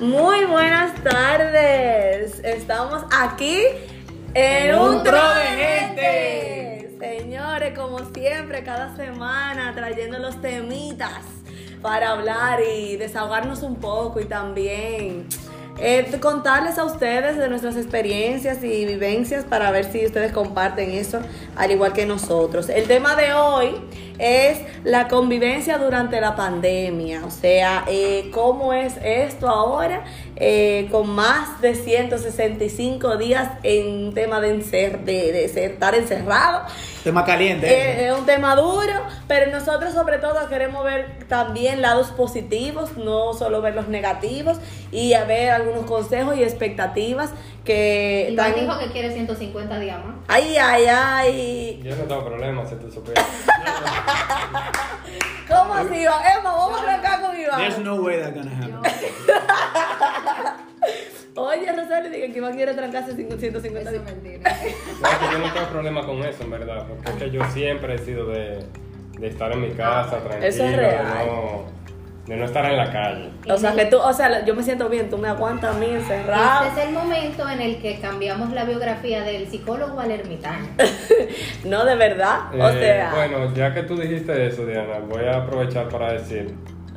Muy buenas tardes. Estamos aquí en un tro de gente. Señores, como siempre, cada semana trayendo los temitas para hablar y desahogarnos un poco y también eh, contarles a ustedes de nuestras experiencias y vivencias para ver si ustedes comparten eso al igual que nosotros. El tema de hoy es la convivencia durante la pandemia, o sea, eh, cómo es esto ahora eh, con más de 165 días en tema de, de, estar encerrado. Tema caliente. Eh, es un tema duro, pero nosotros sobre todo queremos ver también lados positivos, no solo ver los negativos y a ver algunos consejos y expectativas que... Iván dijo que quiere 150 días más. Ay, ay, ay. Yo no tengo problemas, si tú supieras. ¿Cómo así, Iván? Emma, vamos a arrancar con Iván. There's no way that's gonna happen. Oye, Rosario, diga que Iván quiere trancarse 150 días. Eso es mentira. No, que yo no tengo problema con eso, en verdad. Porque es que yo siempre he sido de, de estar en mi casa, tranquilo. Eso es real. No, de no estar en la calle. O sea, que tú, o sea, yo me siento bien, tú me aguantas a mí encerrado. Este es el momento en el que cambiamos la biografía del psicólogo al ermitaño. no, de verdad. o eh, sea. Bueno, ya que tú dijiste eso, Diana, voy a aprovechar para decir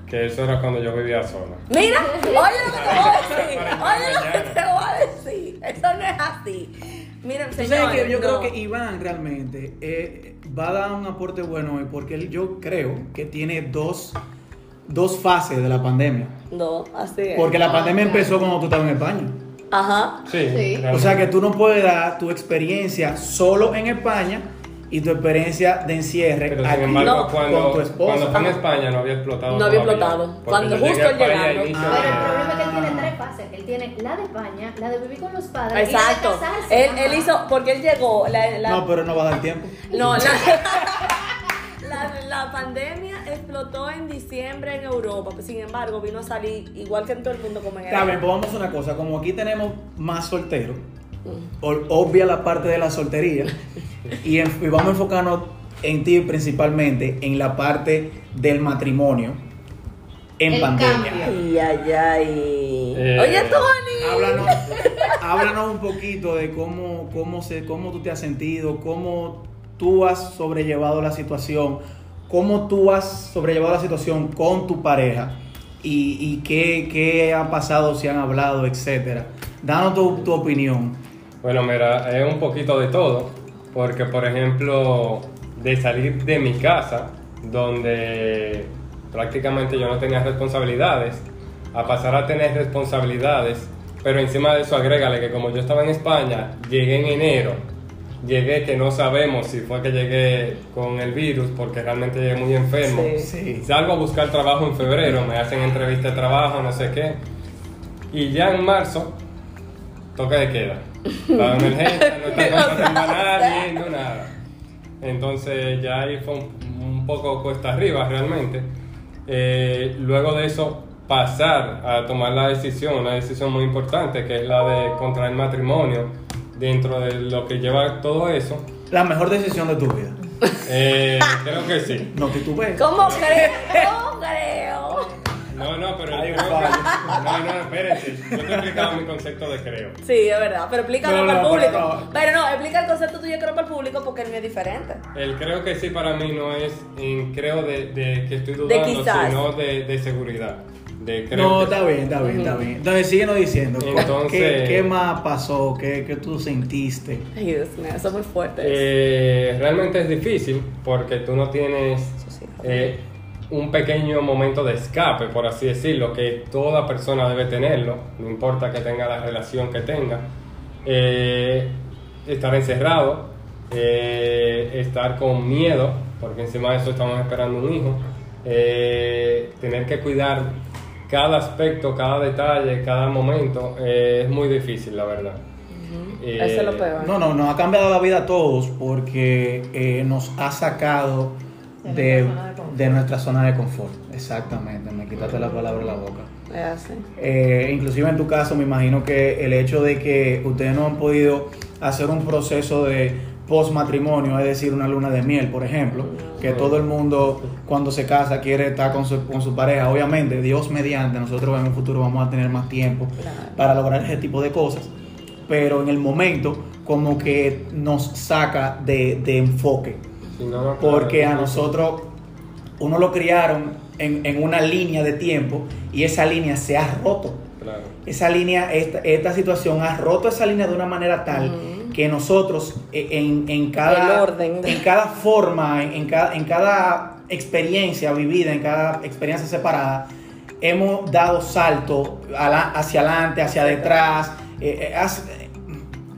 que eso era cuando yo vivía sola. Mira, oye lo que te voy a decir. Oye lo que te voy a decir. Eso no es así. Miren, señores, que yo creo que Iván realmente eh, va a dar un aporte bueno hoy porque yo creo que tiene dos dos fases de la pandemia. No, así es. Porque la pandemia empezó cuando tú estabas en España. Ajá. Sí. O sea que tú no puedes dar tu experiencia solo en España y tu experiencia de encierre Pero sin embargo, cuando, con tu esposa. Cuando fue en España no había explotado. No había explotado. Cuando justo llegando. Pero el problema es que él tiene tres fases. Él tiene la de España, la de vivir con los padres Exacto. y la de casarse. Él, él hizo, porque él llegó. La, la... No, pero no va a dar tiempo. No, la... La, pandemia explotó en diciembre en Europa, pues, sin embargo vino a salir igual que en todo el mundo como en Está bien, pues vamos a hacer una cosa, como aquí tenemos más solteros, mm. obvia la parte de la soltería y, vamos a enfocarnos en ti principalmente en la parte del matrimonio en pandemia. Ay, ay, ay. Eh, Oye, Tony. Háblanos, háblanos un poquito de cómo, cómo, se, cómo tú te has sentido, cómo tú has sobrellevado la situación, cómo tú has sobrellevado la situación con tu pareja y, qué, qué, ha pasado, si han hablado, etcétera. Danos tu, opinión. Bueno, mira, es un poquito de todo, porque por ejemplo, de salir de mi casa, donde prácticamente yo no tenía responsabilidades, a pasar a tener responsabilidades, pero encima de eso agrégale que como yo estaba en España, llegué en enero llegué que no sabemos si fue que llegué con el virus porque realmente llegué muy enfermo. Salgo a buscar trabajo en febrero, me hacen entrevista de trabajo, no sé qué. Y ya en marzo, toque de queda. La emergencia, no está contratando a nadie, no nada. Entonces ya ahí fue un, poco cuesta arriba realmente. Eh, luego de eso pasar a tomar la decisión, una decisión muy importante que es la de contraer matrimonio dentro de lo que lleva todo eso. La mejor decisión de tu vida. Eh, creo que sí. No, que tú ves. ¿Cómo creo? ¿Cómo creo? No, no, pero yo creo que, No, no, espérense. Yo te he explicado mi concepto de creo. Sí, es verdad. Pero explícalo para el público. Pero no, explica el concepto tuyo creo para el público porque el mío es diferente. El creo que sí para mí no es en creo de, de que estoy dudando, sino de, de seguridad no, está bien, está bien, está bien. Entonces, síguenos diciendo. ¿Qué, más pasó? ¿Qué, ¿Qué, tú sentiste? Ay, Dios mío, eso es muy fuerte. Eh, realmente es difícil porque tú no tienes eh, un pequeño momento de escape, por así decirlo, que toda persona debe tenerlo, no importa que tenga la relación que tenga. Eh, estar encerrado, estar con miedo, porque encima de eso estamos esperando un hijo. tener que cuidar cada aspecto, cada detalle, cada momento eh, es muy difícil, la verdad. Eh, Eso es lo peor. No, no, nos ha cambiado la vida a todos porque eh, nos ha sacado de, de, nuestra zona de confort. Exactamente, me quitaste la palabra de la boca. Es inclusive en tu caso, me imagino que el hecho de que ustedes no han podido hacer un proceso de post matrimonio, es decir, una luna de miel, por ejemplo, que todo el mundo cuando se casa quiere estar con su, con su pareja. Obviamente, Dios mediante, nosotros en un futuro vamos a tener más tiempo Claro. para lograr ese tipo de cosas, pero en el momento como que nos saca de, de enfoque, Si no, no, porque a nosotros uno lo criaron en, en una línea de tiempo y esa línea se ha roto. Claro. Esa línea, esta, esta situación ha roto esa línea de una manera tal. Que nosotros eh, en, en cada, orden. en cada forma, en, en cada, en cada experiencia vivida, en cada experiencia separada, hemos dado salto hacia adelante, hacia detrás. eh, eh, has- eh,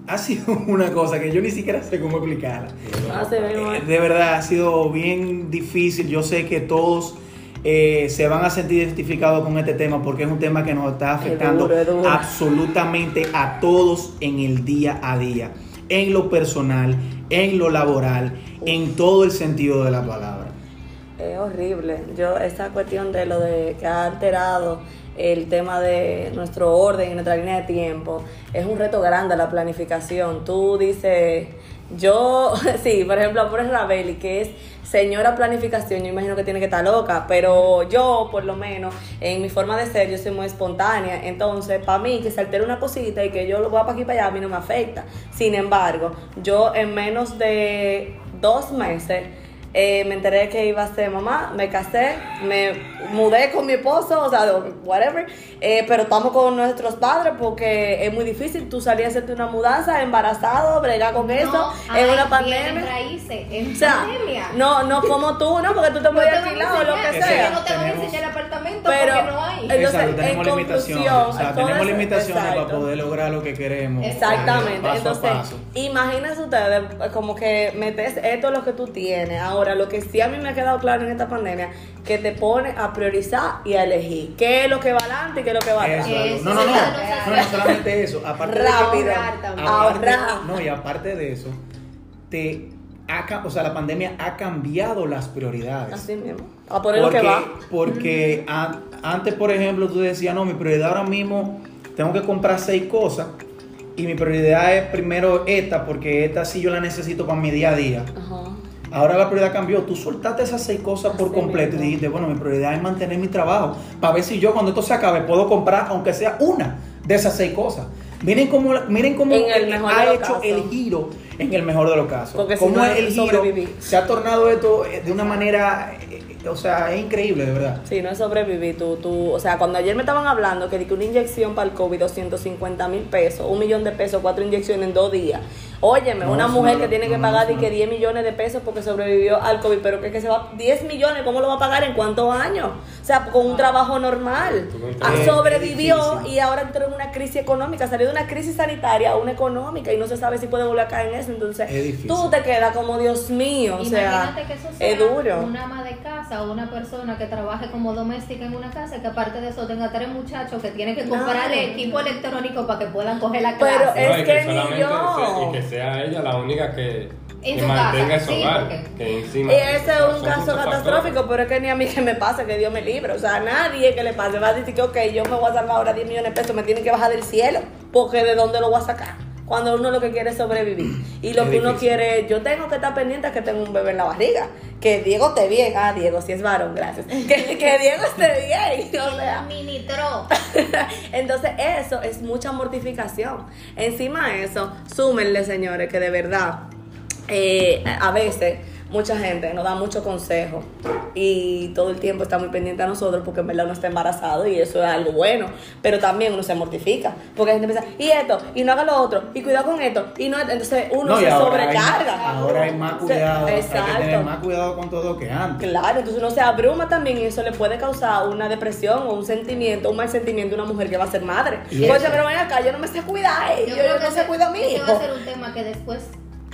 ha sido una cosa que yo ni siquiera sé cómo explicarla. Mismo Eh. De verdad, ha sido bien difícil. Yo sé que todos eh, se van a sentir identificados con este tema porque es un tema que nos está afectando duro, es duro. absolutamente a todos en el día a día, en lo personal, en lo laboral, en todo el sentido de la palabra. Es horrible. Yo, esa cuestión de lo de que ha alterado el tema de nuestro orden y nuestra línea de tiempo, es un reto grande la planificación. Tú dices, yo, sí, por ejemplo, Amores Rabeli, que es señora planificación, yo imagino que tiene que estar loca, pero yo, por lo menos, en mi forma de ser, yo soy muy espontánea. Entonces, para mí, que se altere una cosita y que yo lo voy para aquí para allá, a mí no me afecta. Sin embargo, yo en menos de dos meses, eh, me enteré que iba a ser mamá, me casé, me mudé con mi esposo, o sea, whatever, eh, pero estamos con nuestros padres porque es muy difícil tú salir a hacerte una mudanza embarazado, bregar con eso, No, en una pandemia. raíces, en O sea, pandemia. no, no como tú, no, porque tú te puedes alquilar o lo que Exacto. sea. Yo no te voy a Tenemos- enseñar el apartamento Pero- porque no hay. Entonces, Exacto, en tenemos limitaciones, o sea, tenemos limitaciones para poder lograr lo que queremos. Exactamente. paso a Entonces, paso. imagínense ustedes, como que metes esto es lo que tú tienes. Ahora, lo que sí a mí me ha quedado claro en esta pandemia, que te pone a priorizar y a elegir qué es lo que va adelante y qué es lo que va atrás. Eso, Eso, no, no, no, eso, no, no solamente eso, aparte de Rápido. aparte- Ahorrar. no, y aparte de eso, te ha o sea, la pandemia ha cambiado las prioridades. Así mismo. A poner lo porque, que va. porque an- antes, por ejemplo, tú decías, no, mi prioridad ahora mismo, tengo que comprar seis cosas y mi prioridad es primero esta, porque esta sí yo la necesito para mi día a día. Ajá. Ahora la prioridad cambió. Tú soltaste esas seis cosas por completo y dijiste, bueno, mi prioridad es mantener mi trabajo. Para ver si yo cuando esto se acabe puedo comprar, aunque sea una de esas seis cosas. Miren cómo, miren cómo ha hecho casos. el giro en el mejor de los casos. Porque si cómo no, el giro se ha tornado esto eh, de una manera, eh, o sea, es increíble, de verdad. Sí, no es sobrevivir. Tú, tú, o sea, cuando ayer me estaban hablando que di que una inyección para el COVID, 250 mil pesos, un millón de pesos, cuatro inyecciones en dos días. Óyeme, No, una mujer no que tiene que no, pagar di que no. 10 millones de pesos porque sobrevivió al COVID, pero que, que se va 10 millones, ¿cómo lo va a pagar en cuántos años? O sea, con un trabajo normal. Ah, sobrevivió Es y ahora entró en una crisis económica, salió de una crisis sanitaria a una económica y no se sabe si puede volver a caer en eso. Entonces, Es tú te quedas como Dios mío, o sea, Imagínate que eso sea es duro. una ama de casa o una persona que trabaje como doméstica en una casa que aparte de eso tenga tres muchachos que tienen que comprar No. equipo electrónico para que puedan coger la Pero clase. es y que ni yo. Sea ella la única que, En que su mantenga casa, ese sí, hogar. porque- Que encima Y ese es un caso catastrófico, factores. pero es que ni a mí que me pasa, que Dios me libre. O sea, a nadie que le pase va a decir que, ok, yo me voy a salvar ahora 10 millones de pesos, me tienen que bajar del cielo, porque ¿de dónde lo voy a sacar? Cuando uno lo que quiere es sobrevivir. Y lo Es que uno quiere, yo tengo que estar pendiente a que tengo un bebé en la barriga. Que Diego esté bien. Ah, Diego, si es varón, gracias. Que, que Diego esté bien. O sea, mini tro. entonces eso es mucha mortificación. Encima de eso, súmenle, señores, que de verdad, eh, a veces mucha gente nos da mucho consejo y todo el tiempo está muy pendiente a nosotros porque en verdad uno está embarazado y eso es algo bueno, pero también uno se mortifica porque la gente piensa, y esto, y no haga lo otro, y cuidado con esto, y no, entonces uno No, se ahora hay- sobrecarga. ahora hay más Se- cuidado, hay que Exacto. tener más cuidado con todo que antes. Claro, entonces uno se abruma también y eso le puede causar una depresión o un sentimiento, un mal sentimiento a una mujer que va a ser madre. Oye, eso. pero ven acá, yo no me sé cuidar, yo, yo no sé cuidar a ese hijo. va a ser un tema que después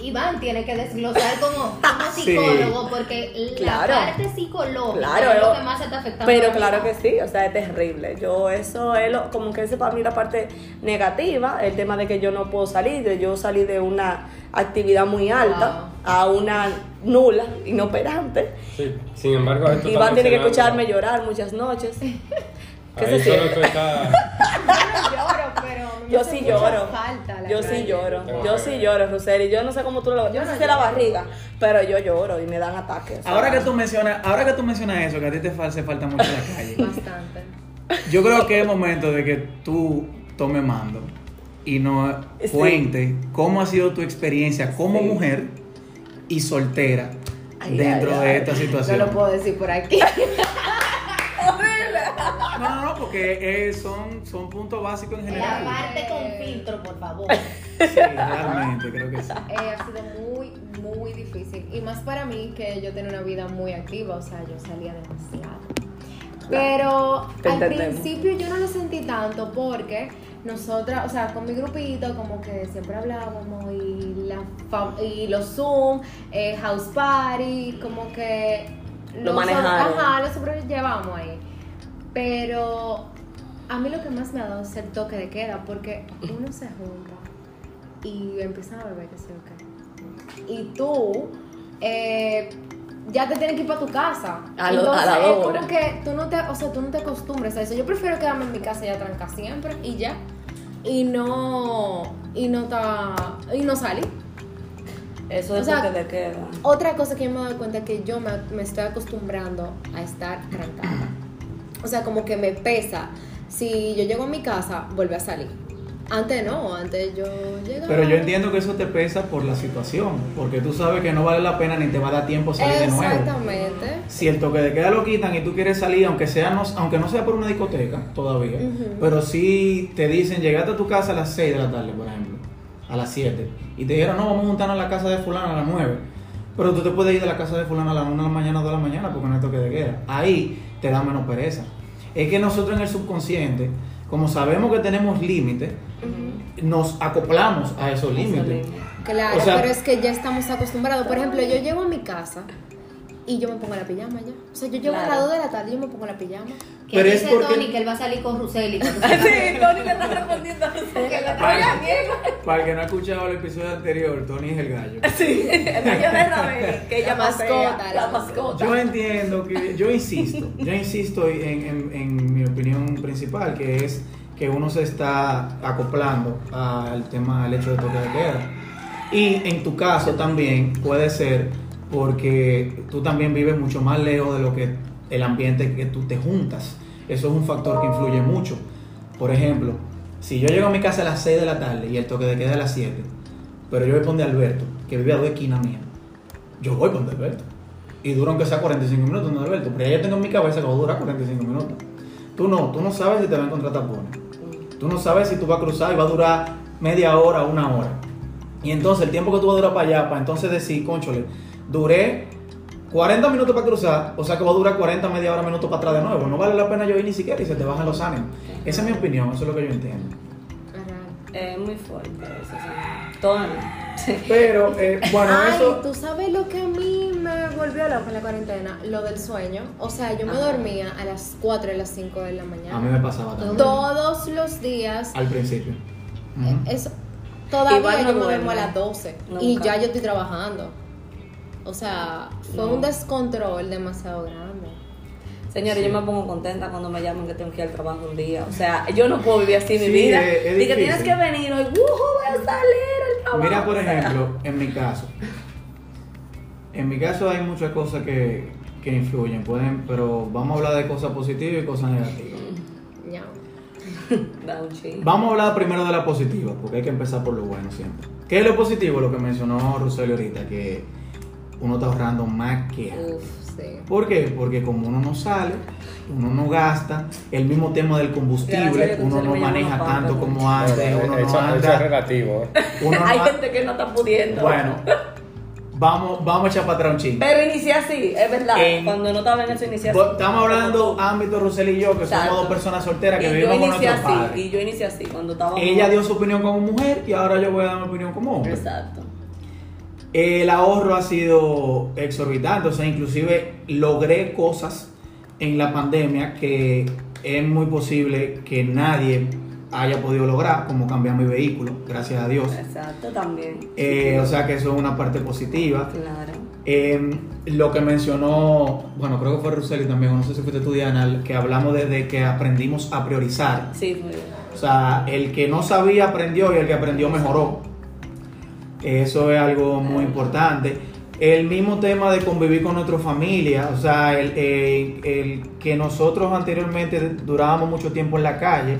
Iván tiene que desglosar como, como Sí. psicólogo, porque Claro. la parte psicológica Claro, es lo que más se está afectando. Pero claro que sí, o sea, es terrible. Yo, eso es lo, como que ese para mí la parte negativa, el tema de que yo no puedo salir, de yo salí de una actividad muy alta a una nula, inoperante. Sí, sin embargo, esto Iván tiene que escucharme llorar muchas noches. ¿Qué Ahí se siente? Yo no sí lloro. Yo sí lloro. Yo que sí lloro, Roseli. Yo no sé cómo tú lo Yo Yo no no sé la barriga, pero yo lloro y me dan ataques. Ahora que tú mencionas, ahora que tú mencionas eso, que a ti te hace falta mucho en la calle. Bastante. Yo creo que es momento de que tú tomes mando y nos Sí. cuente cómo ha sido tu experiencia como Sí. mujer y soltera Ay, dentro ay, de ay. esta No situación. lo puedo decir por aquí. No, no, no, porque eh, son, son puntos básicos en La general. parte con filtro, por favor. Sí, realmente, creo que sí. Eh, ha sido muy, muy difícil. Y más para mí, que yo tenía una vida muy activa, o sea, yo salía demasiado. Pero al principio yo no lo sentí tanto porque nosotras, o sea, con mi grupito, como que siempre hablábamos y, la fam- y los Zoom, eh, House Party, como que Lo manejaron. Ajá, lo sobrellevamos ahí. Pero a mí lo que más me ha dado es el toque de queda, porque uno se junta y empiezan a beber, que yo qué. Y tú eh, ya te tienes que ir para tu casa. A lo- Entonces a la es hora. como que tú no te, o sea, tú no te acostumbres a eso. Yo prefiero quedarme en mi casa ya tranca siempre y ya. Y no y no ta, y no salir. Eso o es sea, lo que te queda. Otra cosa que yo me he dado cuenta es que yo me, me estoy acostumbrando a estar trancada. O sea, como que me pesa. Si yo llego a mi casa, vuelve a salir. Antes no, antes yo llegaba. Pero yo entiendo que eso te pesa por la situación, porque tú sabes que no vale la pena ni te va a dar tiempo salir de nuevo. Exactamente. Si el toque de queda lo quitan y tú quieres salir, aunque sea no, aunque no sea por una discoteca todavía, pero si te dicen, llegaste a tu casa a las 6 de la tarde, por ejemplo, a las 7, y te dijeron, no, vamos a juntarnos a la casa de fulano a las 9, pero tú te puedes ir de la casa de fulano a las 1 de la mañana o 2 de la mañana porque no hay toque de queda. Ahí te da menos pereza. Es que nosotros en el subconsciente, como sabemos que tenemos límites, nos acoplamos a esos límites. límites. Claro, O sea- pero es que ya estamos acostumbrados. Por ejemplo, yo llego a mi casa y yo me pongo la pijama ya. O sea, yo llego a Claro. las 2 de la tarde y yo me pongo la pijama. Que Pero es dice porque- Tony que él va a salir con Ruseli. Sí, Tony le está respondiendo a Roseli. Para, para el que no ha escuchado el episodio anterior, Tony es el gallo. Sí, el gallo de Ravel, que ella La mascota, la la mascota. Yo entiendo que, yo insisto, yo insisto en, en- en mi opinión principal, que es que uno se está acoplando al tema, al hecho de toque de queda. Y en tu caso también puede ser porque tú también vives mucho más lejos de lo que el ambiente que tú te juntas. Eso es un factor que influye mucho. Por ejemplo, si yo llego a mi casa a las 6 de la tarde y el toque de queda a las 7, pero yo voy a poner Alberto, que vive a dos esquinas mías, yo voy con Alberto. Y dura aunque sea 45 minutos donde Alberto. Pero ya yo tengo en mi cabeza que va a durar 45 minutos. Tú no, tú no sabes si te va a encontrar tapones. Tú no sabes si tú vas a cruzar y va a durar media hora, una hora. Y entonces el tiempo que tú vas a durar para allá, para entonces decir, conchole, duré 40 minutos para cruzar, o sea que va a durar 40, media hora, minutos para atrás de nuevo. No vale la pena yo ir ni siquiera y se te bajan los ánimos. Esa es mi opinión, eso es lo que yo entiendo. Es muy fuerte eso, sí. Sí. Pero, eh, bueno, Ay, eso... tú sabes lo que a mí me volvió loca en la cuarentena, lo del sueño. O sea, yo me Ajá. dormía a las 4 de las 5 de la A mí mañana. me pasaba también. Todos los días. Al principio. Eh. Eso, todavía Igual no yo me duermo a las 12 y ya yo estoy trabajando. O sea, fue No. un descontrol demasiado grande. Señores, Sí. yo me pongo contenta cuando me llaman que tengo que ir al trabajo un día. O sea, yo no puedo vivir así mi vida. es- es y que tienes que venir hoy, ¡uh! Voy a salir al trabajo. Mira, por ejemplo, en mi caso. En mi caso hay muchas cosas que, que influyen, pueden, pero vamos a hablar de cosas positivas y cosas negativas. Ya. Da un ching. Vamos a hablar primero de la positiva, porque hay que empezar por lo bueno siempre. ¿Qué es lo positivo? Lo que mencionó Roselio ahorita, que uno está ahorrando más que antes. Uf. Sí. ¿Por qué? Porque como uno no sale, uno no gasta, el mismo tema del combustible, uno no maneja tanto como antes, uno eso, no eso es anda, relativo. uno no Hay ha- gente que no está pudiendo. Bueno, vamos, vamos a echar para atrás un chingo. Pero inicié así, es verdad. En- Cuando no estaba en eso, inicié así. Estamos hablando ámbito Rosel y yo, que Exacto. somos dos personas solteras que y vivimos con nuestros así, padres. y yo inicié así, cuando estaba... Ella dio su opinión como mujer y ahora yo voy a dar mi opinión como hombre. Exacto. El ahorro ha sido exorbitante, o sea, inclusive logré cosas en la pandemia que es muy posible que nadie haya podido lograr, como cambiar mi vehículo, gracias a Dios. Exacto, también. Eh, o sea que eso es una parte positiva. Claro. Eh, lo que mencionó, bueno, creo que fue Ruseli también, o no sé si fuiste tú Diana, que hablamos de, de que aprendimos a priorizar. Sí, fue. O sea, el que no sabía aprendió y el que aprendió mejoró. Eso es algo muy importante. El mismo tema de convivir con nuestra familia, o sea, el, el- el que nosotros anteriormente durábamos mucho tiempo en la calle,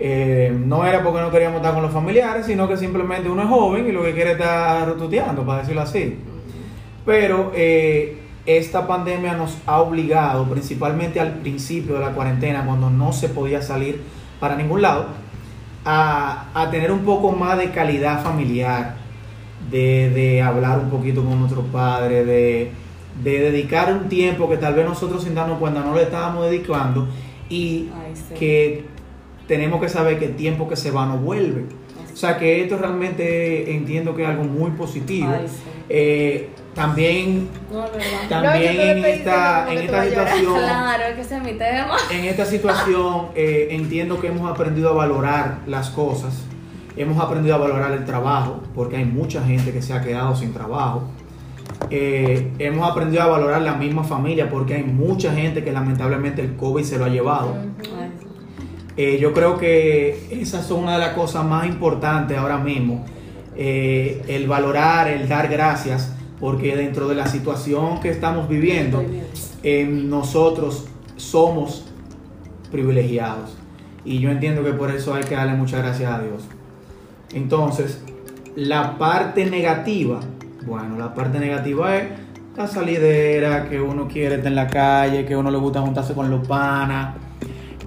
eh, no era porque no queríamos estar con los familiares, sino que simplemente uno es joven y lo que quiere es estar tuteando, para decirlo así. Pero eh, esta pandemia nos ha obligado, principalmente al principio de la cuarentena, cuando no se podía salir para ningún lado, a, a tener un poco más de calidad familiar, de, de hablar un poquito con nuestros padres, de, de dedicar un tiempo que tal vez nosotros sin darnos cuenta no le estábamos dedicando y Ay, sí. que tenemos que saber que el tiempo que se va no vuelve. O sea que esto realmente entiendo que es algo muy positivo. Ay, sí. Eh, también No, también No, en esta, en esta situación Claro, es que ese es mi tema. en esta situación eh, entiendo que hemos aprendido a valorar las cosas, hemos aprendido a valorar el trabajo, porque hay mucha gente que se ha quedado sin trabajo. Eh, hemos aprendido a valorar la misma familia, porque hay mucha gente que lamentablemente el COVID se lo ha llevado. Eh, yo creo que esas son una de las cosas más importantes ahora mismo. Eh, el valorar, el dar gracias, porque dentro de la situación que estamos viviendo, nosotros somos privilegiados. Y yo entiendo que por eso hay que darle muchas gracias a Dios. Entonces, la parte negativa, bueno, la parte negativa es la salidera, que uno quiere estar en la calle, que uno le gusta juntarse con los panas,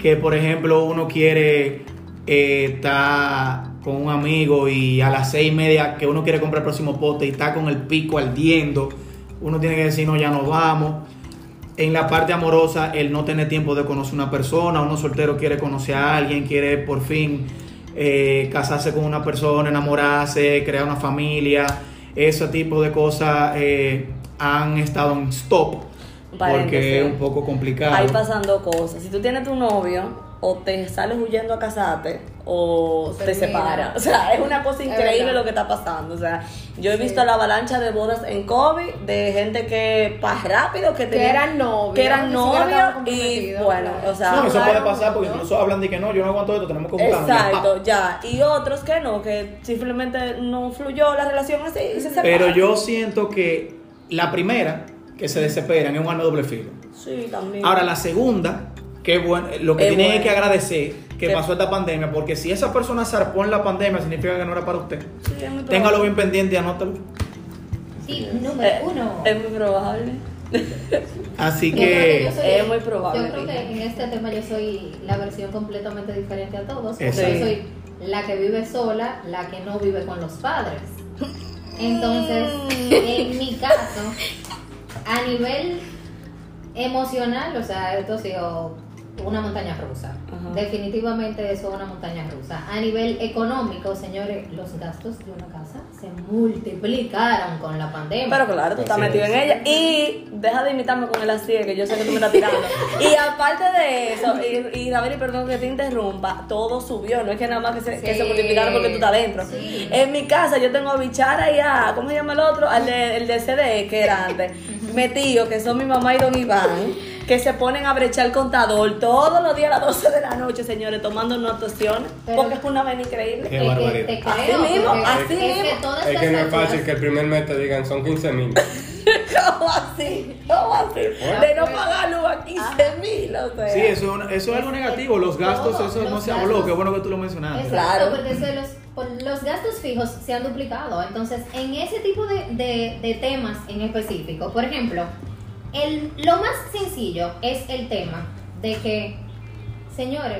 que por ejemplo uno quiere eh, estar con un amigo y a las seis y media que uno quiere comprar el próximo pote y está con el pico ardiendo, uno tiene que decir no, ya nos vamos. En la parte amorosa, el no tener tiempo de conocer una persona, uno soltero quiere conocer a alguien, quiere por fin eh, casarse con una persona, enamorarse, crear una familia, ese tipo de cosas eh, han estado en stop porque es un poco complicado. Ahí pasando cosas. Si tú tienes tu novio, o te sales huyendo a casarte, o O te separas. O sea, es una cosa increíble lo que está pasando. O sea, yo he Sí. visto la avalancha de bodas en COVID de gente que pa rápido, que, Que tenía- eran novios. que eran novios y bueno, o sea, no, eso puede pasar porque incluso hablan de que no, yo no aguanto esto, tenemos que juntarnos. Exacto, ya. Y otros que no, que simplemente no fluyó la relación así y se pa. separaron. Pero yo siento que la primera, que se desesperan, es un arma doble filo. Sí, también. Ahora, la segunda, que bueno, lo que Es tienen bueno. que agradecer que pasó esta pandemia, porque si esa persona zarpó en la pandemia, significa que no era para usted. Sí, es muy Téngalo bien pendiente y anótalo. Eh, número uno. Es muy probable. Así que. yo soy- Es muy probable, Yo creo que en este tema yo soy la versión completamente diferente a todos. Porque yo soy la que vive sola, la que no vive con los padres. Entonces, en mi caso, a nivel emocional, o sea, esto ha sido una montaña rusa. Ajá. Definitivamente eso es una montaña rusa. A nivel económico, señores, los gastos de una casa se multiplicaron con la pandemia. Pero claro, tú estás metido en ella. Y deja de imitarme con el así, que yo sé que tú me estás tirando. Y aparte de eso, y, y David, perdón que te interrumpa, todo subió. No es que nada más que se, que se multiplicaron porque tú estás dentro. Sí. En mi casa yo tengo a Bichara y a, ¿cómo se llama el otro? Al de, el de CDE, que era antes. Metido, que son mi mamá y don Iván, que se ponen a brechar el contador todos los días a las 12 de la noche, señores, tomando notaciones. Porque es una vaina increíble. Qué Es que barbaridad. te Así creo, mismo, así es que mismo. todas Es que no es fácil que el primer mes te digan son 15 mil. ¿Cómo así? ¿Cómo así? De no pagar luz a 15 mil, o sea. Sí, eso, eso es algo negativo. Los gastos, eso no se habló. Qué bueno que tú lo mencionaste. Exacto, Claro. porque eso de los, los gastos fijos se han duplicado. Entonces, en ese tipo de, de- de temas en específico, por ejemplo, el, lo más sencillo es el tema de que, señores,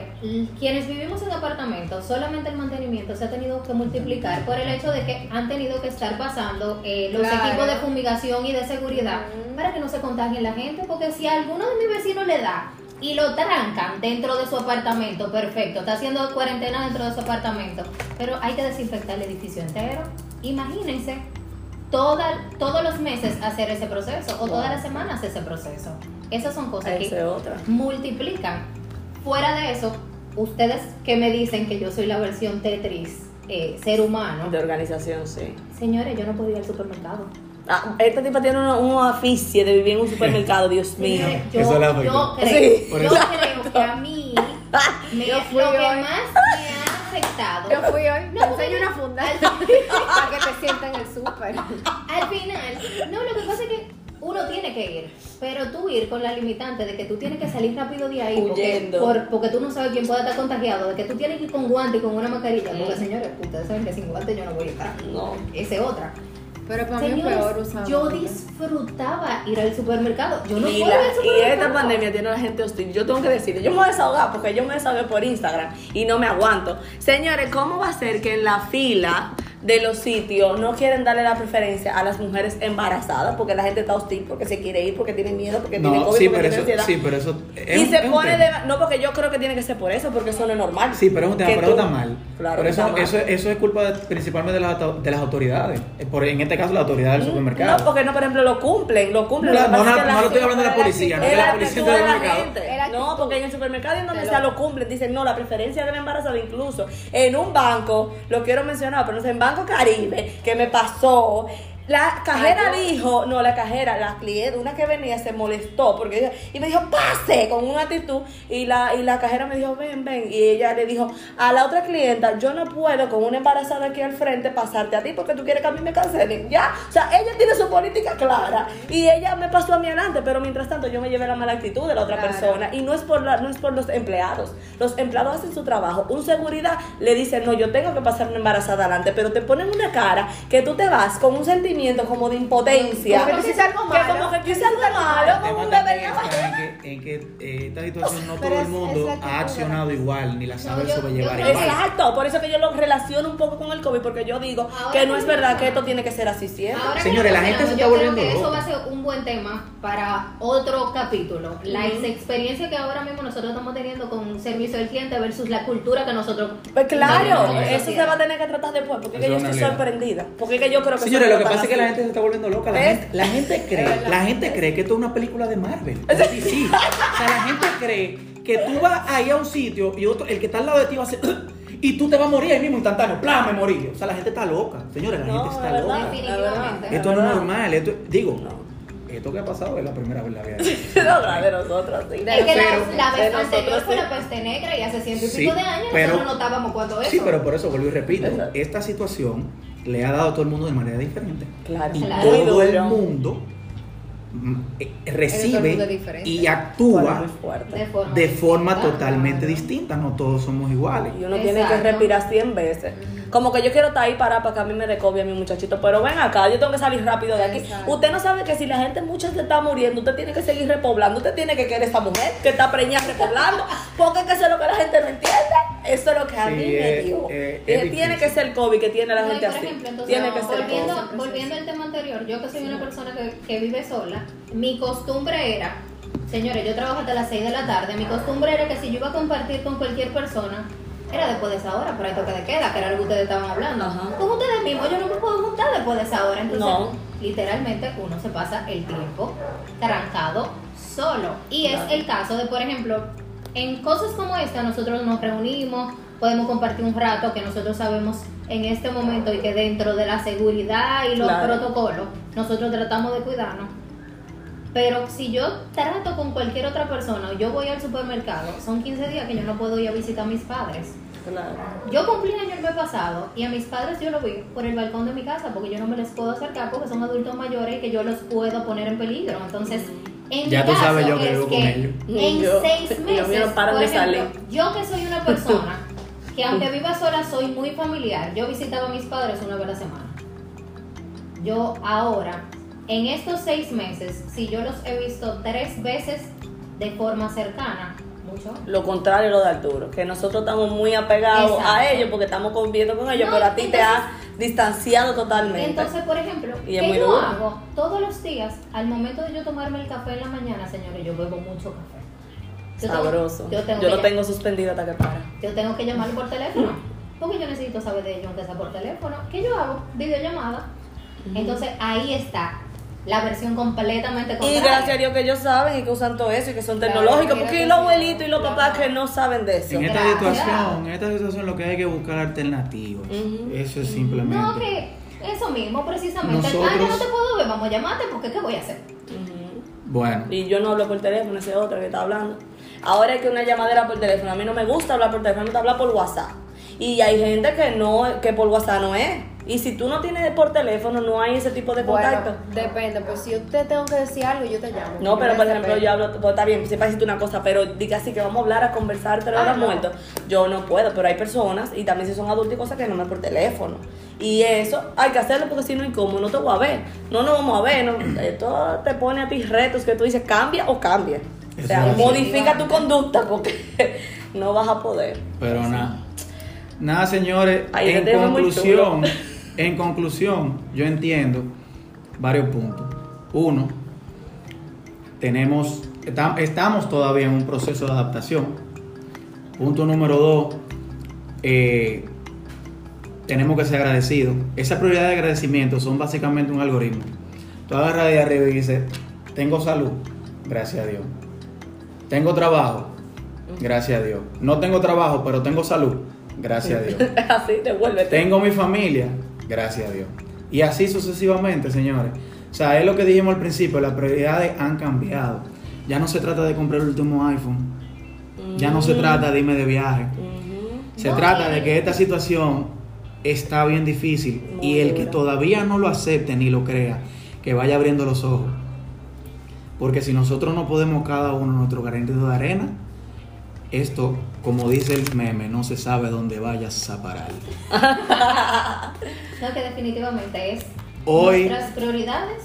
quienes vivimos en apartamentos, solamente el mantenimiento se ha tenido que multiplicar por el hecho de que han tenido que estar pasando eh, los Claro. equipos de fumigación y de seguridad para que no se contagien la gente, porque si a alguno de mis vecinos le da y lo trancan dentro de su apartamento, perfecto, está haciendo cuarentena dentro de su apartamento, pero hay que desinfectar el edificio entero. Imagínense toda, todos los meses hacer ese proceso o todas las semanas ese proceso. Esas son cosas que otra. multiplican. Fuera de eso, ustedes que me dicen que yo soy la versión Tetris eh, ser humano, De organización, sí. señores, yo no puedo ir al supermercado. Ah, esta tipa tiene un, un oficio de vivir en un supermercado, Dios mío. Yo, Eso la doy yo yo. creo, Sí. Yo creo que a mí me- Yo fui lo que más me estado. Yo fui hoy, No, te porque enseño yo- una funda al- para que te sientas en el súper. Al final, no, lo que pasa es que uno tiene que ir, pero tú ir con la limitante de que tú tienes que salir rápido de ahí porque, por- porque tú no sabes quién puede estar contagiado, de que tú tienes que ir con guante y con una mascarilla, porque señores, ustedes saben que sin guante yo no voy a estar. No. Esa es otra. Pero para mí es peor usar yo disfrutaba ir al supermercado. Yo no y, puedo la- ir al y supermercado. esta pandemia tiene a la gente hostil. Yo tengo que decir, yo me voy a desahogar porque yo me desahogué por Instagram y no me aguanto. Señores, ¿cómo va a ser que en la fila de los sitios no quieren darle la preferencia a las mujeres embarazadas? Porque la gente está hostil, porque se quiere ir, porque tiene miedo, porque tiene No, COVID, sí, porque pero tiene eso, ansiedad. sí, pero eso es y un- se es pone de. No, porque yo creo que tiene que ser por eso, porque eso no es normal. Sí, pero es un tema, pero tú- está mal. Claro, que eso, está mal. eso, eso es culpa de- principalmente de las, de las autoridades. Eh, Por, en este caso, la autoridad del supermercado. No, porque no, por ejemplo, lo cumplen, lo cumplen. No, no, no, no lo estoy hablando de la policía, no es de la policía del de la supermercado. No, porque en el supermercado y en donde De sea lo- cumplen. Dicen, no, la preferencia de la embarazada incluso. En un banco, lo quiero mencionar, pero no sé, en Banco Caribe, que me pasó. La cajera Ay, dijo, no, la cajera, la cliente, una que venía se molestó porque y me dijo, pase, con una actitud. Y la, y la cajera me dijo, ven, ven. Y ella le dijo a la otra clienta, yo no puedo con una embarazada aquí al frente pasarte a ti porque tú quieres que a mí me cancelen. Ya, o sea, ella tiene su política clara y ella me pasó a mí adelante, pero mientras tanto yo me llevé la mala actitud de la otra Claro. persona. Y no es, por la, no es por los empleados. Los empleados hacen su trabajo. Un seguridad le dice, no, yo tengo que pasar una embarazada adelante, pero te ponen una cara que tú te vas con un sentimiento como de impotencia. Que Que como que algo en que, eh, esta situación no Pero todo el mundo ha accionado igual, ni la sabe No, sobrellevar igual. Exacto, por eso que yo lo relaciono un poco con el COVID, porque yo digo Ahora que no es verdad que esto tiene que ser así siempre. Ahora Señores, la gente se está yo creo volviendo que eso va a ser un buen tema para otro capítulo. La experiencia que ahora mismo nosotros estamos teniendo con un servicio al cliente versus la cultura que nosotros Pues claro, eso se va a tener que tratar después, porque es que yo estoy realidad. sorprendida. Porque es que yo creo que Señores, lo que pasa es que la gente se está volviendo loca. La, gente, la gente cree, la gente cree que esto es una película de Marvel. de DC. O sea, la gente cree que tú vas ahí a un sitio y otro, el que está al lado de ti va a hacer y tú te vas a morir ahí mismo instantáneo. ¡Plan! Me morí. O sea, la gente está loca. Señores, la No, gente está verdad, loca. Esto no es normal. Esto, digo, No. esto que ha pasado es la primera vez en la vida. No, la de nosotros, sí. Es que la, Pero- la vez anterior nosotros, fue la peste negra y hace ciento y Sí, pico de años pero- nosotros notábamos cuando eso. Sí, pero por eso vuelvo y repito. Exacto. Esta situación le ha dado a todo el mundo de manera diferente. Claro. Y Claro. todo el mundo mm, eh, todo el recibe mundo diferente. y actúa muy fuerte. de forma, de forma totalmente distinta. No todos somos iguales. Y uno tiene que respirar 100 veces. Como que yo quiero estar ahí para, para que a mí me recobie mi muchachito. Pero ven acá, yo tengo que salir rápido de aquí. Exacto. Usted no sabe que si la gente mucha se está muriendo, usted tiene que seguir repoblando. Usted tiene que querer esa mujer que está preñada repoblando. Porque es que eso es lo que la gente no entiende. Eso es lo que a Sí, mí me dio. es- Eh, es tiene que ser el COVID que tiene la No, gente por así. ejemplo, entonces, tiene que ser el volviendo, COVID. volviendo al tema anterior, yo que soy una persona que, que vive sola, mi costumbre era, señores, yo trabajo hasta las 6 de la tarde, mi costumbre era que si yo iba a compartir con cualquier persona, era después de esa hora, por esto que de queda, que era lo que ustedes estaban hablando. Ajá. Con ustedes mismos, yo no me puedo juntar después de esa hora, entonces, No. literalmente, uno se pasa el tiempo trancado solo. Y Claro. es el caso de, por ejemplo, en cosas como esta, nosotros nos reunimos, podemos compartir un rato que nosotros sabemos en este momento y que dentro de la seguridad y los Claro. protocolos, nosotros tratamos de cuidarnos. Pero si yo trato con cualquier otra persona, o yo voy al supermercado, son 15 días que yo no puedo ir a visitar a mis padres. Claro. Yo cumplí año el mes pasado y a mis padres yo lo vi por el balcón de mi casa porque yo no me les puedo acercar porque son adultos mayores y que yo los puedo poner en peligro. Entonces, en Ya tú sabes yo que vivo con ellos. en Yo- seis meses, no paran por ejemplo, yo que soy una persona que aunque viva sola soy muy familiar, yo visitaba a mis padres una vez a la semana. Yo ahora, en estos seis meses, si yo los he visto tres veces de forma cercana, mucho. Lo contrario lo de Arturo, que nosotros estamos muy apegados a ellos porque estamos conviviendo con ellos, No, pero a ti te has distanciado totalmente. Entonces, por ejemplo, Y ¿qué yo duro. hago? Todos los días, al momento de yo tomarme el café en la mañana, señores, yo bebo mucho café. Yo tengo- Sabroso. yo tengo Yo que lo tengo suspendido hasta que para. Yo tengo que llamarlo por teléfono. Porque yo necesito saber de ellos, aunque sea por teléfono. ¿Qué yo hago? Videollamada. Entonces ahí está la versión completamente Y contraria. gracias a Dios que ellos saben y que usan todo eso y que son tecnológicos, porque que los abuelitos y los Claro. papás que no saben de eso. En esta Gracias. situación, en esta situación lo que hay que buscar alternativas. Eso es simplemente. No, que eso mismo, precisamente. Nosotros- Ah, yo no te puedo ver, vamos a llamarte porque ¿qué voy a hacer? Bueno, Y yo no hablo por teléfono, ese otro que está hablando. Ahora es que una llamadera por teléfono. A mí no me gusta hablar por teléfono, me gusta hablar por WhatsApp. Y hay gente que no, que por WhatsApp no es. Y si tú no tienes por teléfono, no hay ese tipo de contacto. Bueno, depende, pues si yo te tengo que decir algo, yo te llamo. No, pero por ejemplo, yo hablo, pues está bien, sepa decirte una cosa, pero diga así que vamos a hablar, a conversar tres Ah, horas no. muertos. Yo no puedo, pero hay personas, y también si son adultos y cosas que no me por teléfono. Y eso hay que hacerlo porque si no incómodo, no te voy a ver. No nos vamos a ver, no. Esto te pone a ti retos que tú dices cambia o cambia. O sea, modifica tu conducta porque no vas a poder. Pero nada. Nada, señores, Ay, este en conclusión. en conclusión, yo entiendo varios puntos. Uno, tenemos, estam- estamos todavía en un proceso de adaptación. Punto número dos, eh, tenemos que ser agradecidos. Esa prioridad de agradecimiento son básicamente un algoritmo. Tú agarras de arriba y dices, tengo salud, gracias a Dios. Tengo trabajo, gracias a Dios. No tengo trabajo, pero tengo salud, gracias a Dios. así, devuélvete. Tengo mi familia, gracias a Dios. Y así sucesivamente, señores. O sea, es lo que dijimos al principio, las prioridades han cambiado. Ya no se trata de comprar el último iPhone. Ya no se trata de irme de viaje. Se No, trata de que esta situación está bien difícil y el que todavía no lo acepte ni lo crea, que vaya abriendo los ojos. Porque si nosotros no podemos cada uno nuestro granito de arena, esto, como dice el meme, no se sabe dónde vayas a parar. No, que definitivamente es Hoy- nuestras prioridades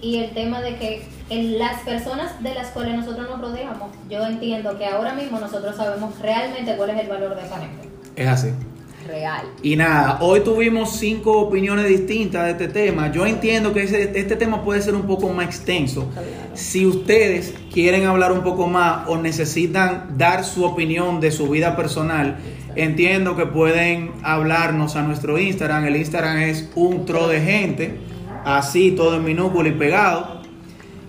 y el tema de que en las personas de las cuales nosotros nos rodeamos, yo entiendo que ahora mismo nosotros sabemos realmente cuál es el valor de esa gente. Es así. Real. Y nada, hoy tuvimos cinco opiniones distintas de este tema. Yo entiendo que ese- este tema puede ser un poco más extenso. Claro. Si ustedes quieren hablar un poco más o necesitan dar su opinión de su vida personal, entiendo que pueden hablarnos a nuestro Instagram. El Instagram es un tro de gente, así todo en minúsculo y pegado.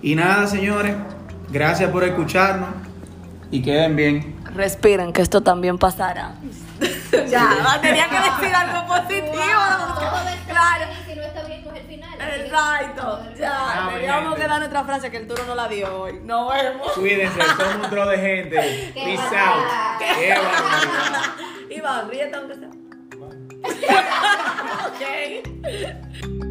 Y nada, señores, gracias por escucharnos y queden bien. Respiren, que esto también pasará. ya, tenía que decir algo positivo. Claro. bien y si no está bien, no es el final. Exacto, ya. Ah, Teníamos que dar nuestra frase que el turno no la dio hoy. Nos vemos. Cuídense, somos un tro de gente. Qué Peace barbaridad. out. Qué. Iván, ríete aunque sea. ok.